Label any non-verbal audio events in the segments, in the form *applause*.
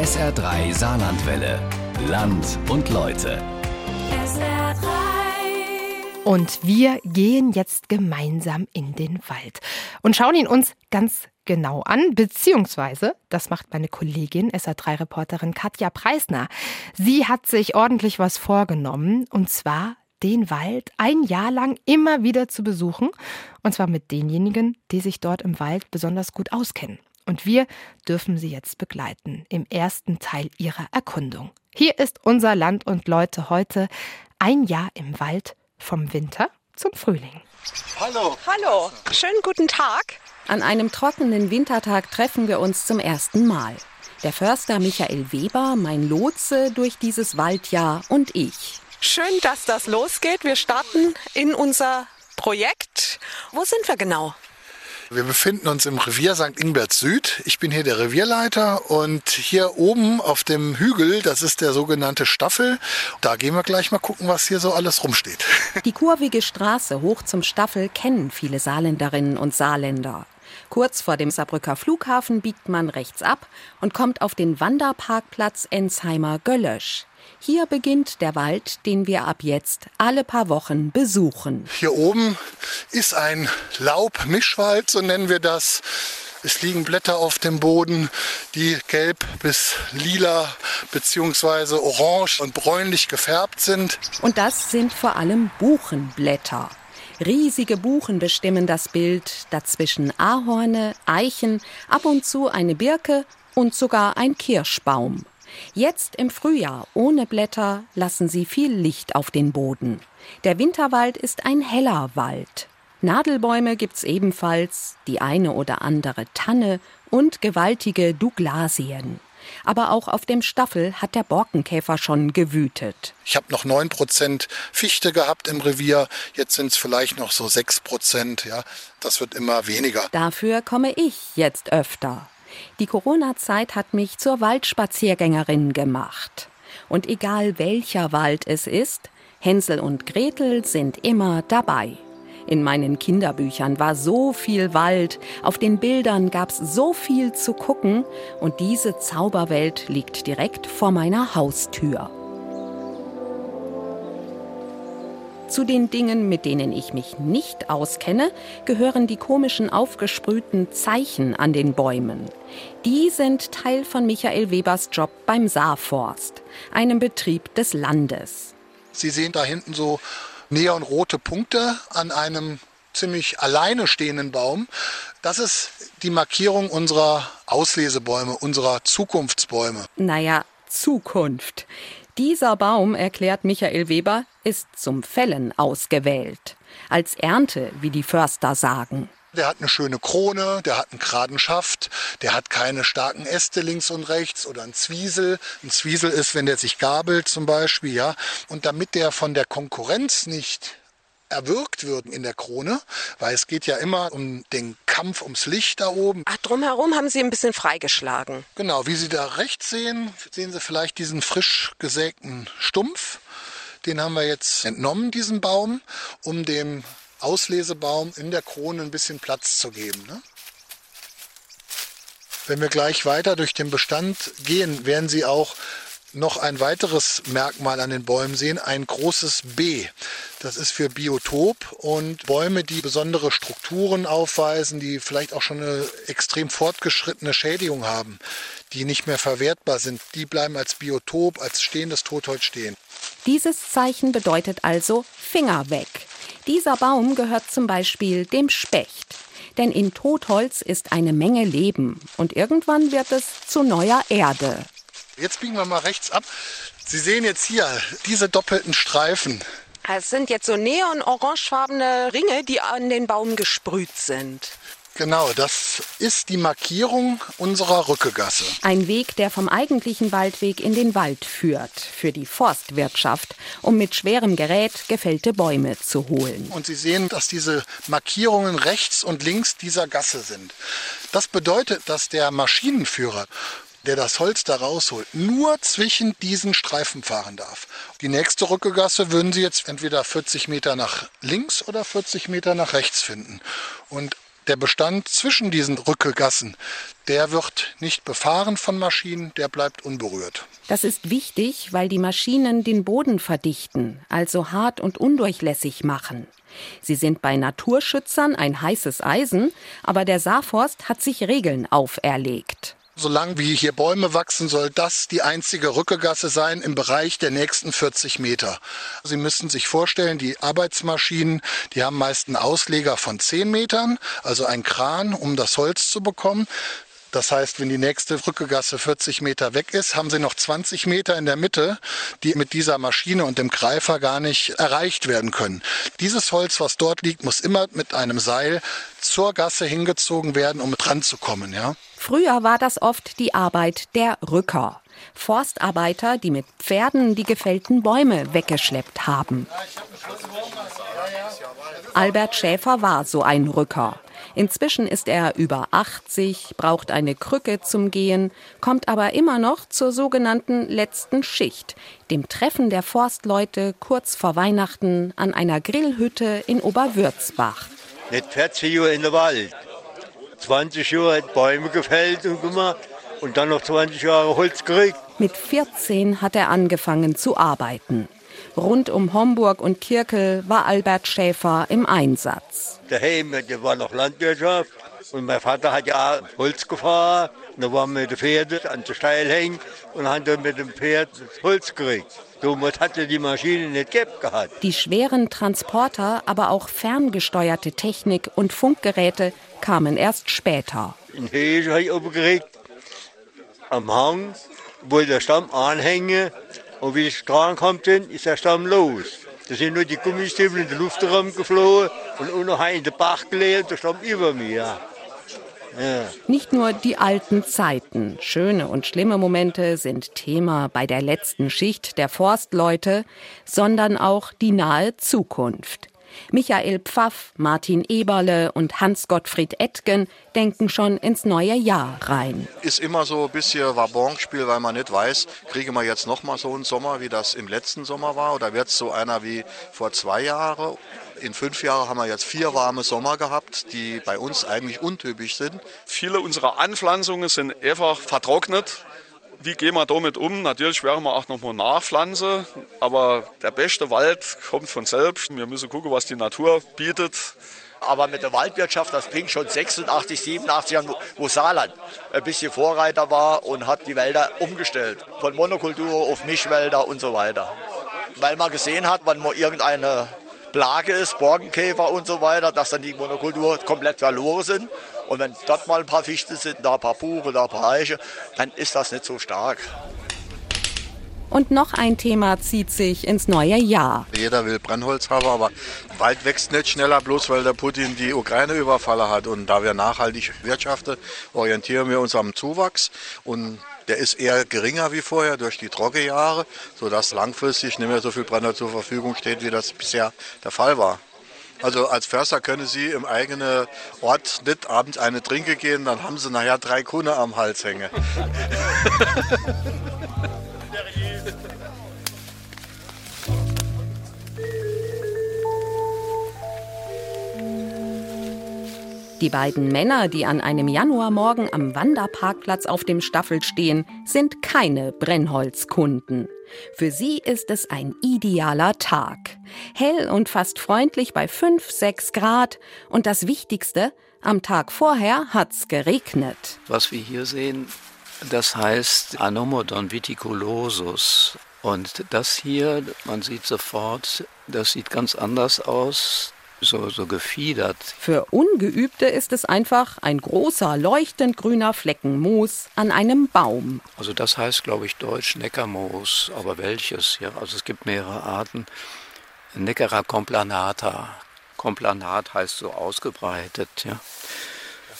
SR3 Saarlandwelle. Land und Leute. SR3. Und wir gehen jetzt gemeinsam in den Wald und schauen ihn uns ganz genau an, beziehungsweise, das macht meine Kollegin, SA3-Reporterin Katja Preisner. Sie hat sich ordentlich was vorgenommen, und zwar den Wald ein Jahr lang immer wieder zu besuchen, und zwar mit denjenigen, die sich dort im Wald besonders gut auskennen. Und wir dürfen sie jetzt begleiten im ersten Teil ihrer Erkundung. Hier ist unser Land und Leute heute ein Jahr im Wald vom Winter zum Frühling. Hallo. Hallo, schönen guten Tag. An einem trockenen Wintertag treffen wir uns zum ersten Mal. Der Förster Michael Weber, mein Lotse durch dieses Waldjahr und ich. Schön, dass das losgeht. Wir starten in unser Projekt. Wo sind wir genau? Wir befinden uns im Revier St. Ingbert Süd. Ich bin hier der Revierleiter und hier oben auf dem Hügel, das ist der sogenannte Staffel. Da gehen wir gleich mal gucken, was hier so alles rumsteht. *laughs* Die kurvige Straße hoch zum Staffel kennen viele Saarländerinnen und Saarländer. Kurz vor dem Saarbrücker Flughafen biegt man rechts ab und kommt auf den Wanderparkplatz Ensheimer Göllösch. Hier beginnt der Wald, den wir ab jetzt alle paar Wochen besuchen. Hier oben ist ein Laubmischwald, so nennen wir das. Es liegen Blätter auf dem Boden, die gelb bis lila bzw. orange und bräunlich gefärbt sind. Und das sind vor allem Buchenblätter. Riesige Buchen bestimmen das Bild, dazwischen Ahorne, Eichen, ab und zu eine Birke und sogar ein Kirschbaum. Jetzt im Frühjahr ohne Blätter lassen sie viel Licht auf den Boden. Der Winterwald ist ein heller Wald. Nadelbäume gibt's ebenfalls, die eine oder andere Tanne und gewaltige Douglasien. Aber auch auf dem Staffel hat der Borkenkäfer schon gewütet. Ich habe noch 9% Fichte gehabt im Revier, jetzt sind es vielleicht noch so 6%. Ja. Das wird immer weniger. Dafür komme ich jetzt öfter. Die Corona-Zeit hat mich zur Waldspaziergängerin gemacht. Und egal welcher Wald es ist, Hänsel und Gretel sind immer dabei. In meinen Kinderbüchern war so viel Wald, auf den Bildern gab's so viel zu gucken und diese Zauberwelt liegt direkt vor meiner Haustür. Zu den Dingen, mit denen ich mich nicht auskenne, gehören die komischen aufgesprühten Zeichen an den Bäumen. Die sind Teil von Michael Webers Job beim Saarforst, einem Betrieb des Landes. Sie sehen da hinten so neonrote Punkte an einem ziemlich alleine stehenden Baum. Das ist die Markierung unserer Auslesebäume, unserer Zukunftsbäume. Naja, Zukunft. Dieser Baum, erklärt Michael Weber, ist zum Fällen ausgewählt. Als Ernte, wie die Förster sagen. Der hat eine schöne Krone, der hat einen geraden Schaft, der hat keine starken Äste links und rechts oder ein Zwiesel. Ein Zwiesel ist, wenn der sich gabelt zum Beispiel, ja. Und damit der von der Konkurrenz nicht erwürgt wird in der Krone, weil es geht ja immer um den Kampf ums Licht da oben. Ach, drumherum haben Sie ein bisschen freigeschlagen. Genau, wie Sie da rechts sehen, sehen Sie vielleicht diesen frisch gesägten Stumpf. Den haben wir jetzt entnommen, diesen Baum, um dem Auslesebaum in der Krone ein bisschen Platz zu geben. Ne? Wenn wir gleich weiter durch den Bestand gehen, werden Sie auch noch ein weiteres Merkmal an den Bäumen sehen, ein großes B. Das ist für Biotop und Bäume, die besondere Strukturen aufweisen, die vielleicht auch schon eine extrem fortgeschrittene Schädigung haben, die nicht mehr verwertbar sind, die bleiben als Biotop, als stehendes Totholz stehen. Dieses Zeichen bedeutet also Finger weg. Dieser Baum gehört zum Beispiel dem Specht. Denn in Totholz ist eine Menge Leben und irgendwann wird es zu neuer Erde. Jetzt biegen wir mal rechts ab. Sie sehen jetzt hier diese doppelten Streifen. Es sind jetzt so neon-orangefarbene Ringe, die an den Baum gesprüht sind. Genau, das ist die Markierung unserer Rückegasse. Ein Weg, der vom eigentlichen Waldweg in den Wald führt, für die Forstwirtschaft, um mit schwerem Gerät gefällte Bäume zu holen. Und Sie sehen, dass diese Markierungen rechts und links dieser Gasse sind. Das bedeutet, dass der Maschinenführer der das Holz da rausholt, nur zwischen diesen Streifen fahren darf. Die nächste Rückegasse würden Sie jetzt entweder 40 Meter nach links oder 40 Meter nach rechts finden. Und Der Bestand zwischen diesen Rückegassen, der wird nicht befahren von Maschinen, der bleibt unberührt. Das ist wichtig, weil die Maschinen den Boden verdichten, also hart und undurchlässig machen. Sie sind bei Naturschützern ein heißes Eisen, aber der Saarforst hat sich Regeln auferlegt solange wie hier Bäume wachsen, soll das die einzige Rückegasse sein im Bereich der nächsten 40 Meter. Sie müssen sich vorstellen, die Arbeitsmaschinen, die haben meist einen Ausleger von 10 Metern, also ein Kran, um das Holz zu bekommen. Das heißt, wenn die nächste Rückegasse 40 Meter weg ist, haben sie noch 20 Meter in der Mitte, die mit dieser Maschine und dem Greifer gar nicht erreicht werden können. Dieses Holz, was dort liegt, muss immer mit einem Seil zur Gasse hingezogen werden, um dran zu kommen, ja. Früher war das oft die Arbeit der Rücker. Forstarbeiter, die mit Pferden die gefällten Bäume weggeschleppt haben. Albert Schäfer war so ein Rücker. Inzwischen ist er über 80, braucht eine Krücke zum Gehen, kommt aber immer noch zur sogenannten letzten Schicht, dem Treffen der Forstleute kurz vor Weihnachten an einer Grillhütte in Oberwürzbach. Nicht 40 Jahre in der Wald. 20 Jahre hat Bäume gefällt und gemacht und dann noch 20 Jahre Holz gekriegt. Mit 14 hat er angefangen zu arbeiten. Rund um Homburg und Kirkel war Albert Schäfer im Einsatz. Daheim der war noch Landwirtschaft und mein Vater hat ja Holz gefahren. Und da waren wir mit den Pferden an der Steil hängen und haben dann mit dem Pferd das Holz gekriegt. Somit hatte die Maschine nicht gehabt. Die schweren Transporter, aber auch ferngesteuerte Technik und Funkgeräte kamen erst später. In Hege habe ich oben am Hang, wo der Stamm anhänge und wie ich dran kommt, ist der Stamm los. Da sind nur die Gummistiefel in den Luftraum geflogen und unten in den Bach gelegt, der Stamm über mir. Ja. Nicht nur die alten Zeiten, schöne und schlimme Momente sind Thema bei der letzten Schicht der Forstleute, sondern auch die nahe Zukunft. Michael Pfaff, Martin Eberle und Hans-Gottfried Etgen denken schon ins neue Jahr rein. Ist immer so ein bisschen Wabonspiel, weil man nicht weiß, kriegen wir jetzt noch mal so einen Sommer, wie das im letzten Sommer war, oder wird es so einer wie vor zwei Jahren? In fünf Jahren haben wir jetzt vier warme Sommer gehabt, die bei uns eigentlich untypisch sind. Viele unserer Anpflanzungen sind einfach vertrocknet wie gehen wir damit um? Natürlich werden wir auch nochmal nachpflanzen, aber der beste Wald kommt von selbst. Wir müssen gucken, was die Natur bietet. Aber mit der Waldwirtschaft, das fing schon 86, 87 an, wo Saarland ein bisschen Vorreiter war und hat die Wälder umgestellt. Von Monokultur auf Mischwälder und so weiter. Weil man gesehen hat, wenn man irgendeine Plage ist, Borkenkäfer und so weiter, dass dann die Monokultur komplett verloren sind. Und wenn dort mal ein paar Fichten sind, da ein paar Buche, da ein paar Eiche, dann ist das nicht so stark. Und noch ein Thema zieht sich ins neue Jahr. Jeder will Brennholz haben, aber Wald wächst nicht schneller, bloß weil der Putin die Ukraine überfallen hat. Und da wir nachhaltig wirtschaften, orientieren wir uns am Zuwachs. Und der ist eher geringer wie vorher durch die Trockenjahre, sodass langfristig nicht mehr so viel Brenner zur Verfügung steht, wie das bisher der Fall war. Also als Förster können Sie im eigenen Ort nicht abends eine Trinke gehen, dann haben Sie nachher drei Kunden am Hals hängen. *laughs* Die beiden Männer, die an einem Januarmorgen am Wanderparkplatz auf dem Staffel stehen, sind keine Brennholzkunden. Für sie ist es ein idealer Tag. Hell und fast freundlich bei 5, 6 Grad. Und das Wichtigste, am Tag vorher hat's geregnet. Was wir hier sehen, das heißt Anomodon viticulosus. Und das hier, man sieht sofort, das sieht ganz anders aus so, so gefiedert. Für Ungeübte ist es einfach ein großer, leuchtend grüner Flecken Moos an einem Baum. Also das heißt, glaube ich, Deutsch Neckarmoos. Aber welches? Ja, also es gibt mehrere Arten. Neckara complanata. Complanat heißt so ausgebreitet, ja.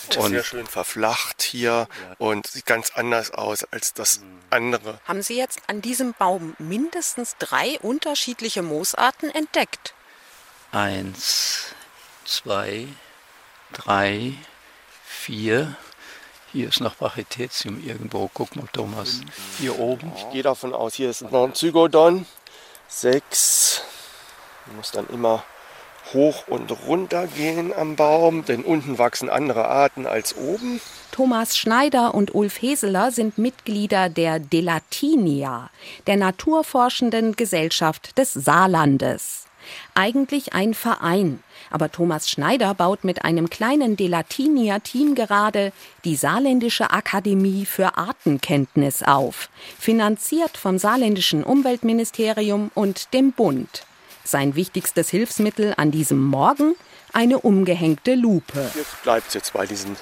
Das ist sehr schön verflacht hier und sieht ganz anders aus als das andere. Haben Sie jetzt an diesem Baum mindestens drei unterschiedliche Moosarten entdeckt? Eins, zwei, drei, vier. Hier ist noch Paritätium irgendwo. Guck mal, Thomas. Hier oben. Ich gehe davon aus, hier ist noch ein Zygodon. Sechs. Man muss dann immer hoch und runter gehen am Baum, denn unten wachsen andere Arten als oben. Thomas Schneider und Ulf Heseler sind Mitglieder der Delatinia, der naturforschenden Gesellschaft des Saarlandes. Eigentlich ein Verein, aber Thomas Schneider baut mit einem kleinen Delatinia-Team gerade die Saarländische Akademie für Artenkenntnis auf, finanziert vom saarländischen Umweltministerium und dem Bund. Sein wichtigstes Hilfsmittel an diesem Morgen eine umgehängte Lupe. Jetzt bleibt es jetzt bei diesen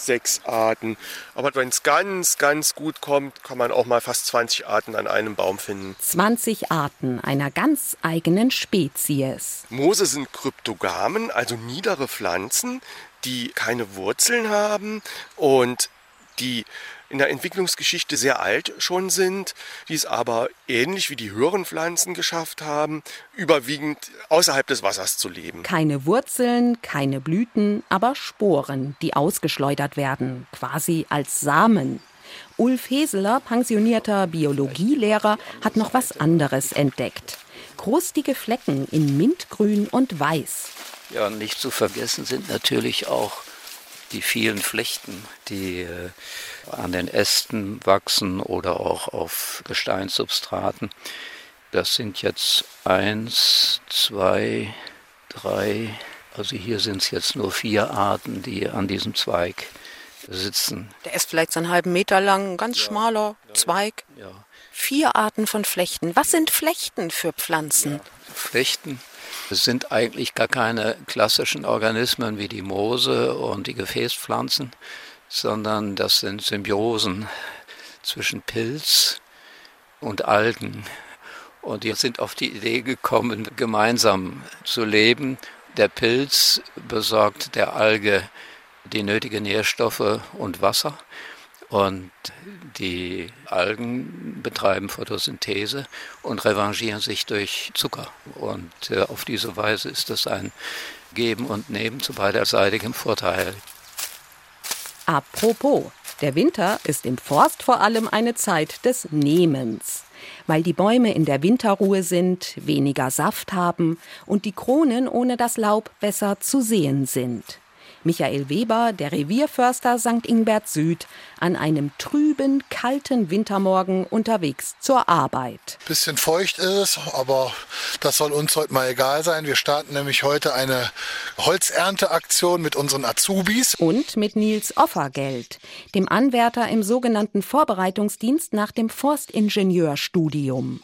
sechs Arten. Aber wenn es ganz, ganz gut kommt, kann man auch mal fast 20 Arten an einem Baum finden. 20 Arten einer ganz eigenen Spezies. Moose sind Kryptogamen, also niedere Pflanzen, die keine Wurzeln haben und die in der Entwicklungsgeschichte sehr alt schon sind, die es aber ähnlich wie die höheren Pflanzen geschafft haben, überwiegend außerhalb des Wassers zu leben. Keine Wurzeln, keine Blüten, aber Sporen, die ausgeschleudert werden, quasi als Samen. Ulf Heseler, pensionierter Biologielehrer, hat noch was anderes entdeckt. Krustige Flecken in Mintgrün und Weiß. Ja, nicht zu vergessen sind natürlich auch die vielen Flechten, die äh, an den Ästen wachsen oder auch auf Gesteinssubstraten. Das sind jetzt eins, zwei, drei, also hier sind es jetzt nur vier Arten, die an diesem Zweig sitzen. Der ist vielleicht so einen halben Meter lang, ein ganz ja, schmaler ja, Zweig. Ja. Vier Arten von Flechten. Was sind Flechten für Pflanzen? Flechten sind eigentlich gar keine klassischen Organismen wie die Moose und die Gefäßpflanzen, sondern das sind Symbiosen zwischen Pilz und Algen. Und die sind auf die Idee gekommen, gemeinsam zu leben. Der Pilz besorgt der Alge die nötigen Nährstoffe und Wasser und die Algen betreiben Photosynthese und revanchieren sich durch Zucker. Und äh, auf diese Weise ist das ein Geben und Nehmen zu beiderseitigem Vorteil. Apropos, der Winter ist im Forst vor allem eine Zeit des Nehmens. Weil die Bäume in der Winterruhe sind, weniger Saft haben und die Kronen ohne das Laub besser zu sehen sind. Michael Weber, der Revierförster St. Ingbert Süd, an einem trüben, kalten Wintermorgen unterwegs zur Arbeit. Bisschen feucht ist es, aber das soll uns heute mal egal sein. Wir starten nämlich heute eine Holzernteaktion mit unseren Azubis. Und mit Nils Offergeld, dem Anwärter im sogenannten Vorbereitungsdienst nach dem Forstingenieurstudium.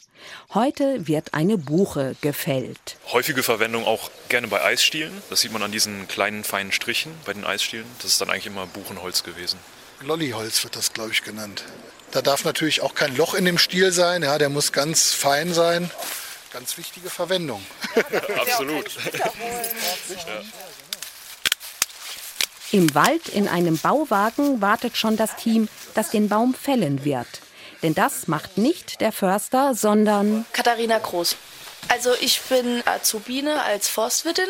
Heute wird eine Buche gefällt. Häufige Verwendung auch gerne bei Eisstielen. Das sieht man an diesen kleinen feinen Strichen bei den Eisstielen. Das ist dann eigentlich immer Buchenholz gewesen. Lolliholz wird das, glaube ich, genannt. Da darf natürlich auch kein Loch in dem Stiel sein. Ja, der muss ganz fein sein. Ganz wichtige Verwendung. *laughs* Absolut. Im Wald in einem Bauwagen wartet schon das Team, das den Baum fällen wird. Denn das macht nicht der Förster, sondern Katharina Groß. Also ich bin Azubine als Forstwirtin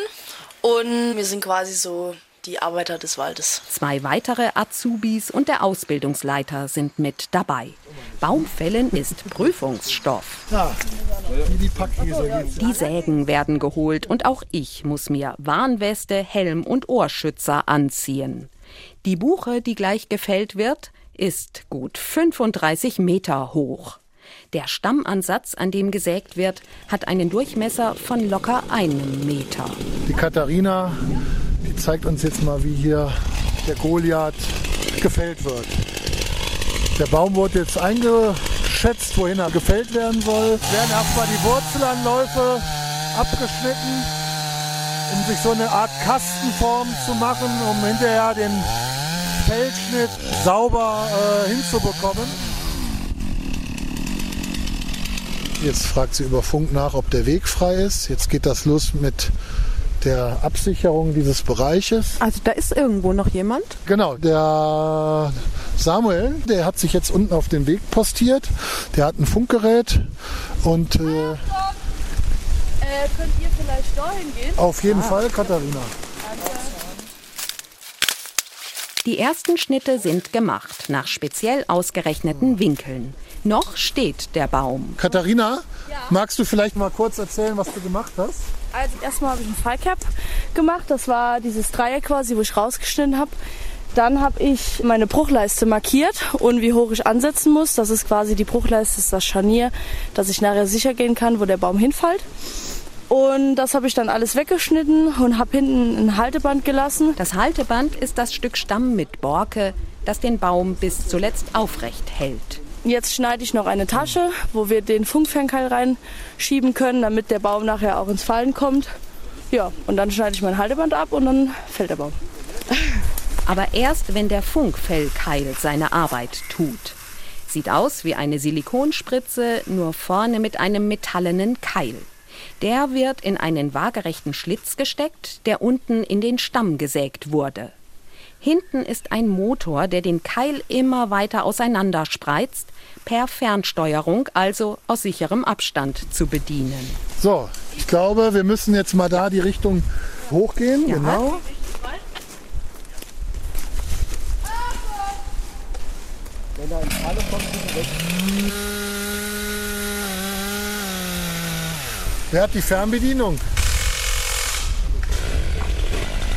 und wir sind quasi so die Arbeiter des Waldes. Zwei weitere Azubis und der Ausbildungsleiter sind mit dabei. Baumfällen ist Prüfungsstoff. Die Sägen werden geholt und auch ich muss mir Warnweste, Helm und Ohrschützer anziehen. Die Buche, die gleich gefällt wird, ist gut 35 Meter hoch. Der Stammansatz, an dem gesägt wird, hat einen Durchmesser von locker einem Meter. Die Katharina, die zeigt uns jetzt mal, wie hier der Goliath gefällt wird. Der Baum wurde jetzt eingeschätzt, wohin er gefällt werden soll. Werden erstmal die Wurzelanläufe abgeschnitten, um sich so eine Art Kastenform zu machen, um hinterher den Feldschnitt sauber äh, hinzubekommen. Jetzt fragt sie über Funk nach, ob der Weg frei ist. Jetzt geht das los mit der Absicherung dieses Bereiches. Also da ist irgendwo noch jemand? Genau, der Samuel, der hat sich jetzt unten auf den Weg postiert. Der hat ein Funkgerät und äh, äh, könnt ihr vielleicht dahin gehen? Auf jeden ah. Fall, Katharina. Die ersten Schnitte sind gemacht, nach speziell ausgerechneten Winkeln. Noch steht der Baum. Katharina, magst du vielleicht mal kurz erzählen, was du gemacht hast? Also erstmal habe ich einen Fallcap gemacht. Das war dieses Dreieck quasi, wo ich rausgeschnitten habe. Dann habe ich meine Bruchleiste markiert und wie hoch ich ansetzen muss. Das ist quasi die Bruchleiste, das ist das Scharnier, dass ich nachher sicher gehen kann, wo der Baum hinfällt. Und das habe ich dann alles weggeschnitten und habe hinten ein Halteband gelassen. Das Halteband ist das Stück Stamm mit Borke, das den Baum bis zuletzt aufrecht hält. Jetzt schneide ich noch eine Tasche, wo wir den Funkfernkeil reinschieben können, damit der Baum nachher auch ins Fallen kommt. Ja, und dann schneide ich mein Halteband ab und dann fällt der Baum. Aber erst wenn der Funkfellkeil seine Arbeit tut. Sieht aus wie eine Silikonspritze, nur vorne mit einem metallenen Keil. Der wird in einen waagerechten Schlitz gesteckt, der unten in den Stamm gesägt wurde. Hinten ist ein Motor, der den Keil immer weiter auseinander spreizt, per Fernsteuerung, also aus sicherem Abstand zu bedienen. So, ich glaube, wir müssen jetzt mal da die Richtung hochgehen. Ja. Genau. Wenn er in Falle kommt, weg. Wer hat die Fernbedienung?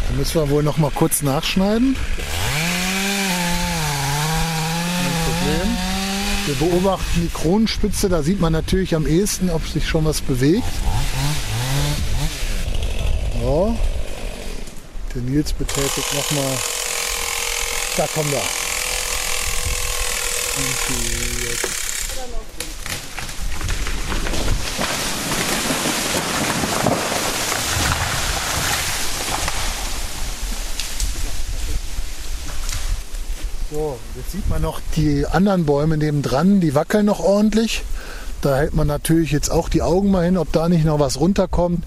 Da müssen wir wohl noch mal kurz nachschneiden. Wir beobachten die Kronenspitze. Da sieht man natürlich am ehesten, ob sich schon was bewegt. So. Der Nils betätigt noch mal. Da kommen wir. So, jetzt sieht man noch die anderen Bäume nebendran, die wackeln noch ordentlich. Da hält man natürlich jetzt auch die Augen mal hin, ob da nicht noch was runterkommt.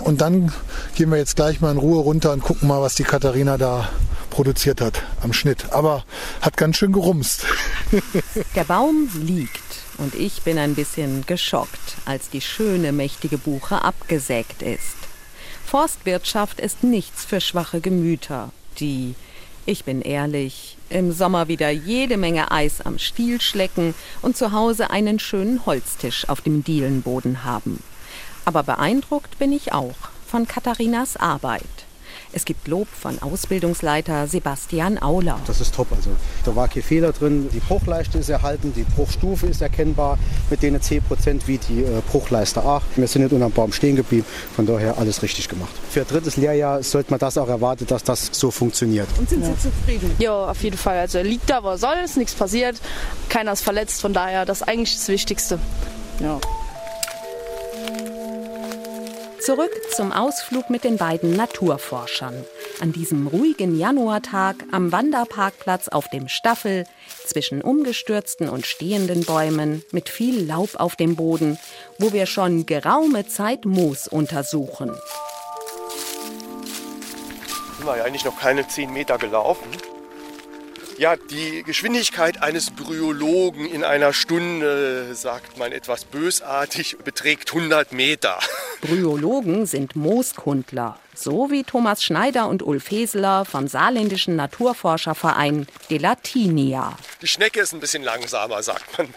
Und dann gehen wir jetzt gleich mal in Ruhe runter und gucken mal, was die Katharina da produziert hat am Schnitt. Aber hat ganz schön gerumst. *laughs* Der Baum liegt und ich bin ein bisschen geschockt, als die schöne, mächtige Buche abgesägt ist. Forstwirtschaft ist nichts für schwache Gemüter, die, ich bin ehrlich, im Sommer wieder jede Menge Eis am Stiel schlecken und zu Hause einen schönen Holztisch auf dem Dielenboden haben. Aber beeindruckt bin ich auch von Katharinas Arbeit. Es gibt Lob von Ausbildungsleiter Sebastian Auler. Das ist top. Also da war kein Fehler drin. Die Bruchleiste ist erhalten, die Bruchstufe ist erkennbar mit denen 10 Prozent wie die äh, Bruchleiste auch. Wir sind nicht unter dem Baum stehen geblieben. Von daher alles richtig gemacht. Für ein drittes Lehrjahr sollte man das auch erwarten, dass das so funktioniert. Und sind Sie zufrieden? Ja, auf jeden Fall. Also er liegt da, wo er soll, ist nichts passiert. Keiner ist verletzt, von daher das ist eigentlich das Wichtigste. Ja. Zurück zum Ausflug mit den beiden Naturforschern. An diesem ruhigen Januartag am Wanderparkplatz auf dem Staffel, zwischen umgestürzten und stehenden Bäumen, mit viel Laub auf dem Boden, wo wir schon geraume Zeit Moos untersuchen. Sind wir ja eigentlich noch keine 10 Meter gelaufen. Ja, die Geschwindigkeit eines Bryologen in einer Stunde, sagt man etwas bösartig, beträgt 100 Meter. Bryologen sind Mooskundler, so wie Thomas Schneider und Ulf Heseler vom saarländischen Naturforscherverein Delatinia. Die Schnecke ist ein bisschen langsamer, sagt man.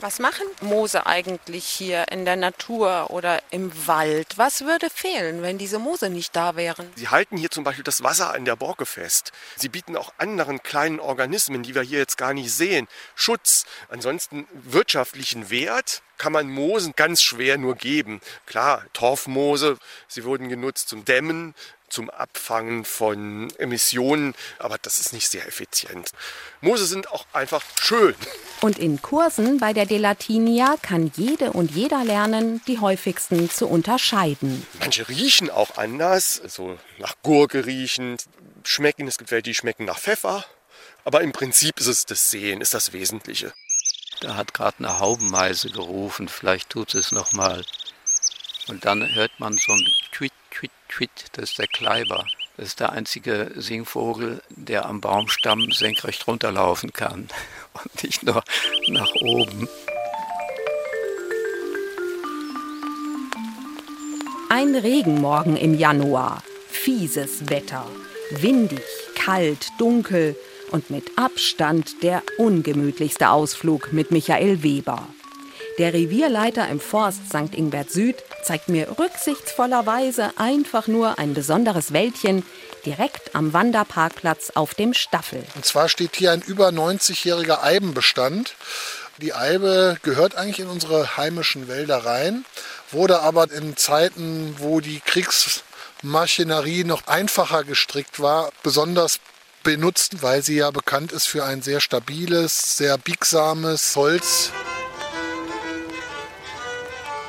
Was machen Moose eigentlich hier in der Natur oder im Wald? Was würde fehlen, wenn diese Moose nicht da wären? Sie halten hier zum Beispiel das Wasser an der Borke fest. Sie bieten auch anderen kleinen Organismen, die wir hier jetzt gar nicht sehen, Schutz. Ansonsten wirtschaftlichen Wert kann man Moosen ganz schwer nur geben. Klar, Torfmoose, sie wurden genutzt zum Dämmen, zum Abfangen von Emissionen, aber das ist nicht sehr effizient. Moose sind auch einfach schön. Und in Kursen bei der Delatinia kann jede und jeder lernen, die häufigsten zu unterscheiden. Manche riechen auch anders, so nach Gurke riechen, schmecken, es gibt welche, die schmecken nach Pfeffer, aber im Prinzip ist es das Sehen, ist das Wesentliche. Da hat gerade eine Haubenmeise gerufen, vielleicht tut es noch mal. Und dann hört man so ein Tweet, Tweet, Tweet, das ist der Kleiber. Das ist der einzige Singvogel, der am Baumstamm senkrecht runterlaufen kann *laughs* und nicht nur nach oben. Ein Regenmorgen im Januar. Fieses Wetter. Windig, kalt, dunkel und mit Abstand der ungemütlichste Ausflug mit Michael Weber. Der Revierleiter im Forst St. Ingbert Süd zeigt mir rücksichtsvollerweise einfach nur ein besonderes Wäldchen direkt am Wanderparkplatz auf dem Staffel. Und zwar steht hier ein über 90-jähriger Eibenbestand. Die Eibe gehört eigentlich in unsere heimischen Wälder rein, wurde aber in Zeiten, wo die Kriegsmaschinerie noch einfacher gestrickt war, besonders benutzt, weil sie ja bekannt ist für ein sehr stabiles, sehr biegsames Holz.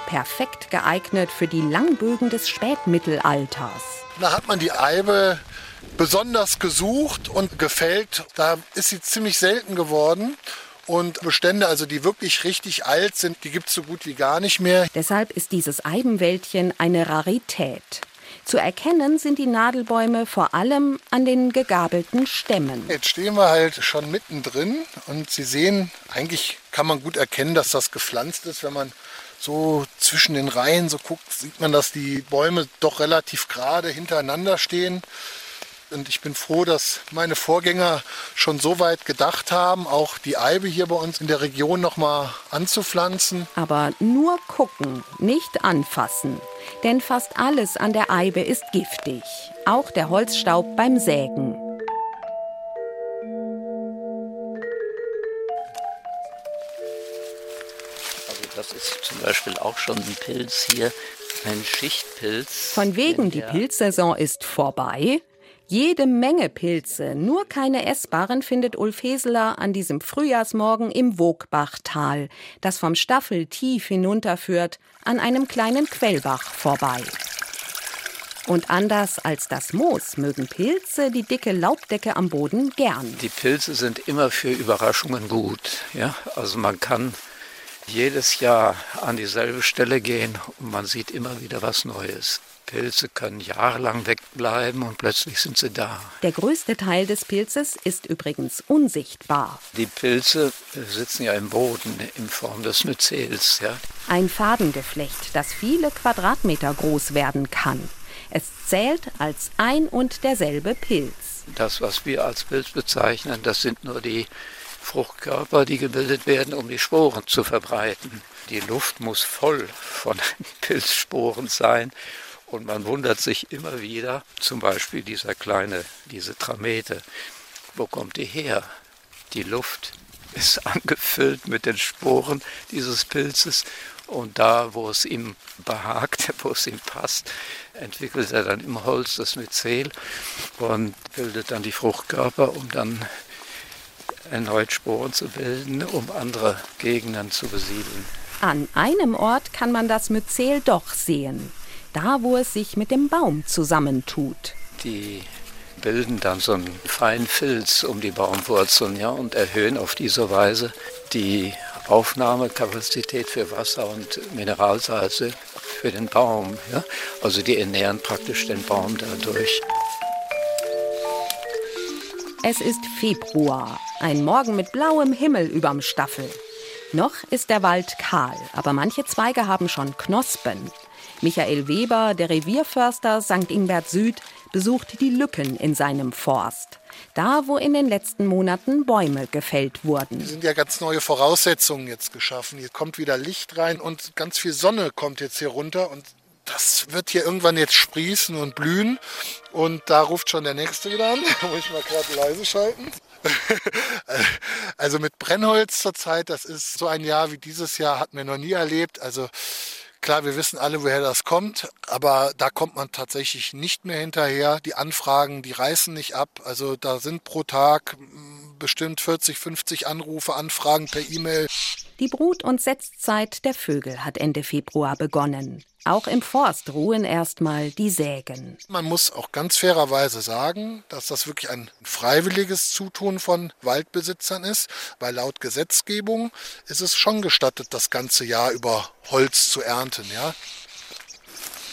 Perfekt geeignet für die Langbögen des Spätmittelalters. Da hat man die Eibe besonders gesucht und gefällt. Da ist sie ziemlich selten geworden. Und Bestände, also die wirklich richtig alt sind, die gibt es so gut wie gar nicht mehr. Deshalb ist dieses Eibenwäldchen eine Rarität. Zu erkennen sind die Nadelbäume vor allem an den gegabelten Stämmen. Jetzt stehen wir halt schon mittendrin und Sie sehen, eigentlich kann man gut erkennen, dass das gepflanzt ist. Wenn man so zwischen den Reihen so guckt, sieht man, dass die Bäume doch relativ gerade hintereinander stehen. Und ich bin froh, dass meine Vorgänger schon so weit gedacht haben, auch die Eibe hier bei uns in der Region noch mal anzupflanzen. Aber nur gucken, nicht anfassen. Denn fast alles an der Eibe ist giftig. Auch der Holzstaub beim Sägen. Das ist zum Beispiel auch schon ein Pilz hier, ein Schichtpilz. Von wegen, die Pilzsaison ist vorbei. Jede Menge Pilze, nur keine essbaren, findet Ulf Heseler an diesem Frühjahrsmorgen im Wogbachtal, das vom Staffel tief hinunterführt, an einem kleinen Quellbach vorbei. Und anders als das Moos mögen Pilze die dicke Laubdecke am Boden gern. Die Pilze sind immer für Überraschungen gut. Ja? Also man kann jedes Jahr an dieselbe Stelle gehen und man sieht immer wieder was Neues. Pilze können jahrelang wegbleiben und plötzlich sind sie da. Der größte Teil des Pilzes ist übrigens unsichtbar. Die Pilze sitzen ja im Boden in Form des Myzels. Ja? Ein Fadengeflecht, das viele Quadratmeter groß werden kann. Es zählt als ein und derselbe Pilz. Das, was wir als Pilz bezeichnen, das sind nur die Fruchtkörper, die gebildet werden, um die Sporen zu verbreiten. Die Luft muss voll von *laughs* Pilzsporen sein. Und man wundert sich immer wieder, zum Beispiel dieser kleine, diese Tramete, wo kommt die her? Die Luft ist *laughs* angefüllt mit den Sporen dieses Pilzes und da, wo es ihm behagt, *laughs* wo es ihm passt, entwickelt er dann im Holz das Myzel und bildet dann die Fruchtkörper, um dann erneut Sporen zu bilden, um andere Gegenden zu besiedeln. An einem Ort kann man das Myzel doch sehen da wo es sich mit dem Baum zusammentut. Die bilden dann so einen feinen Filz um die Baumwurzeln ja, und erhöhen auf diese Weise die Aufnahmekapazität für Wasser und Mineralsalze für den Baum. Ja? Also die ernähren praktisch den Baum dadurch. Es ist Februar, ein Morgen mit blauem Himmel überm Staffel. Noch ist der Wald kahl, aber manche Zweige haben schon Knospen. Michael Weber, der Revierförster St. Ingbert Süd, besucht die Lücken in seinem Forst. Da, wo in den letzten Monaten Bäume gefällt wurden. Es sind ja ganz neue Voraussetzungen jetzt geschaffen. Hier kommt wieder Licht rein und ganz viel Sonne kommt jetzt hier runter. Und das wird hier irgendwann jetzt sprießen und blühen. Und da ruft schon der Nächste wieder an. *laughs* Da muss ich mal gerade leise schalten. *laughs* also mit Brennholz zurzeit, das ist so ein Jahr wie dieses Jahr, hatten wir noch nie erlebt. Also Klar, wir wissen alle, woher das kommt, aber da kommt man tatsächlich nicht mehr hinterher. Die Anfragen, die reißen nicht ab. Also da sind pro Tag hm, bestimmt 40, 50 Anrufe, Anfragen per E-Mail. Die Brut- und Setzzeit der Vögel hat Ende Februar begonnen. Auch im Forst ruhen erstmal die Sägen. Man muss auch ganz fairerweise sagen, dass das wirklich ein freiwilliges Zutun von Waldbesitzern ist, weil laut Gesetzgebung ist es schon gestattet, das ganze Jahr über Holz zu ernten. Ja?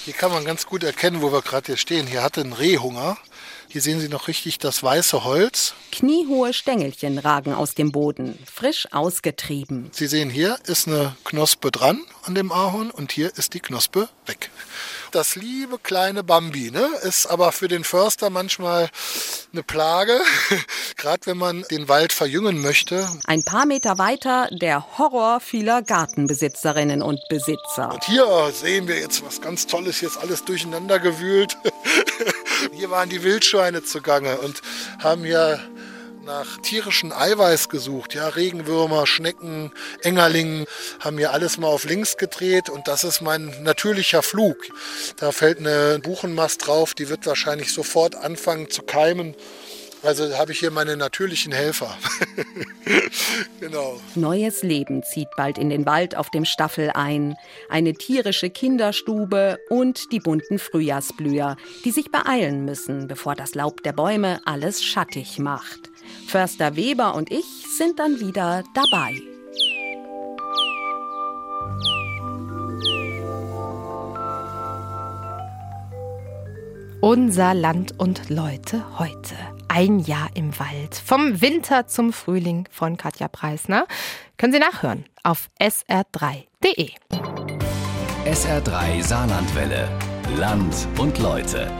Hier kann man ganz gut erkennen, wo wir gerade hier stehen. Hier hatte ein Reh Hunger. Hier sehen Sie noch richtig das weiße Holz. Kniehohe Stängelchen ragen aus dem Boden, frisch ausgetrieben. Sie sehen hier ist eine Knospe dran an dem Ahorn und hier ist die Knospe weg. Das liebe kleine Bambi, ne? Ist aber für den Förster manchmal eine Plage, *laughs* gerade wenn man den Wald verjüngen möchte. Ein paar Meter weiter der Horror vieler Gartenbesitzerinnen und Besitzer. Und hier sehen wir jetzt was ganz Tolles, jetzt alles durcheinander gewühlt. *laughs* hier waren die Wildschweine zugange und haben hier nach tierischem Eiweiß gesucht. Ja, Regenwürmer, Schnecken, Engerlingen haben hier alles mal auf links gedreht und das ist mein natürlicher Flug. Da fällt eine Buchenmast drauf, die wird wahrscheinlich sofort anfangen zu keimen. Also habe ich hier meine natürlichen Helfer. *laughs* genau. Neues Leben zieht bald in den Wald auf dem Staffel ein. Eine tierische Kinderstube und die bunten Frühjahrsblüher, die sich beeilen müssen, bevor das Laub der Bäume alles schattig macht. Förster Weber und ich sind dann wieder dabei. Unser Land und Leute heute. Ein Jahr im Wald. Vom Winter zum Frühling von Katja Preisner. Können Sie nachhören auf sr3.de. SR3 Saarlandwelle. Land und Leute.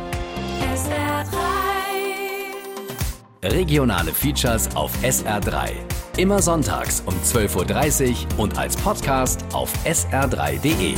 SR3. Regionale Features auf SR3. Immer sonntags um 12.30 Uhr und als Podcast auf sr3.de.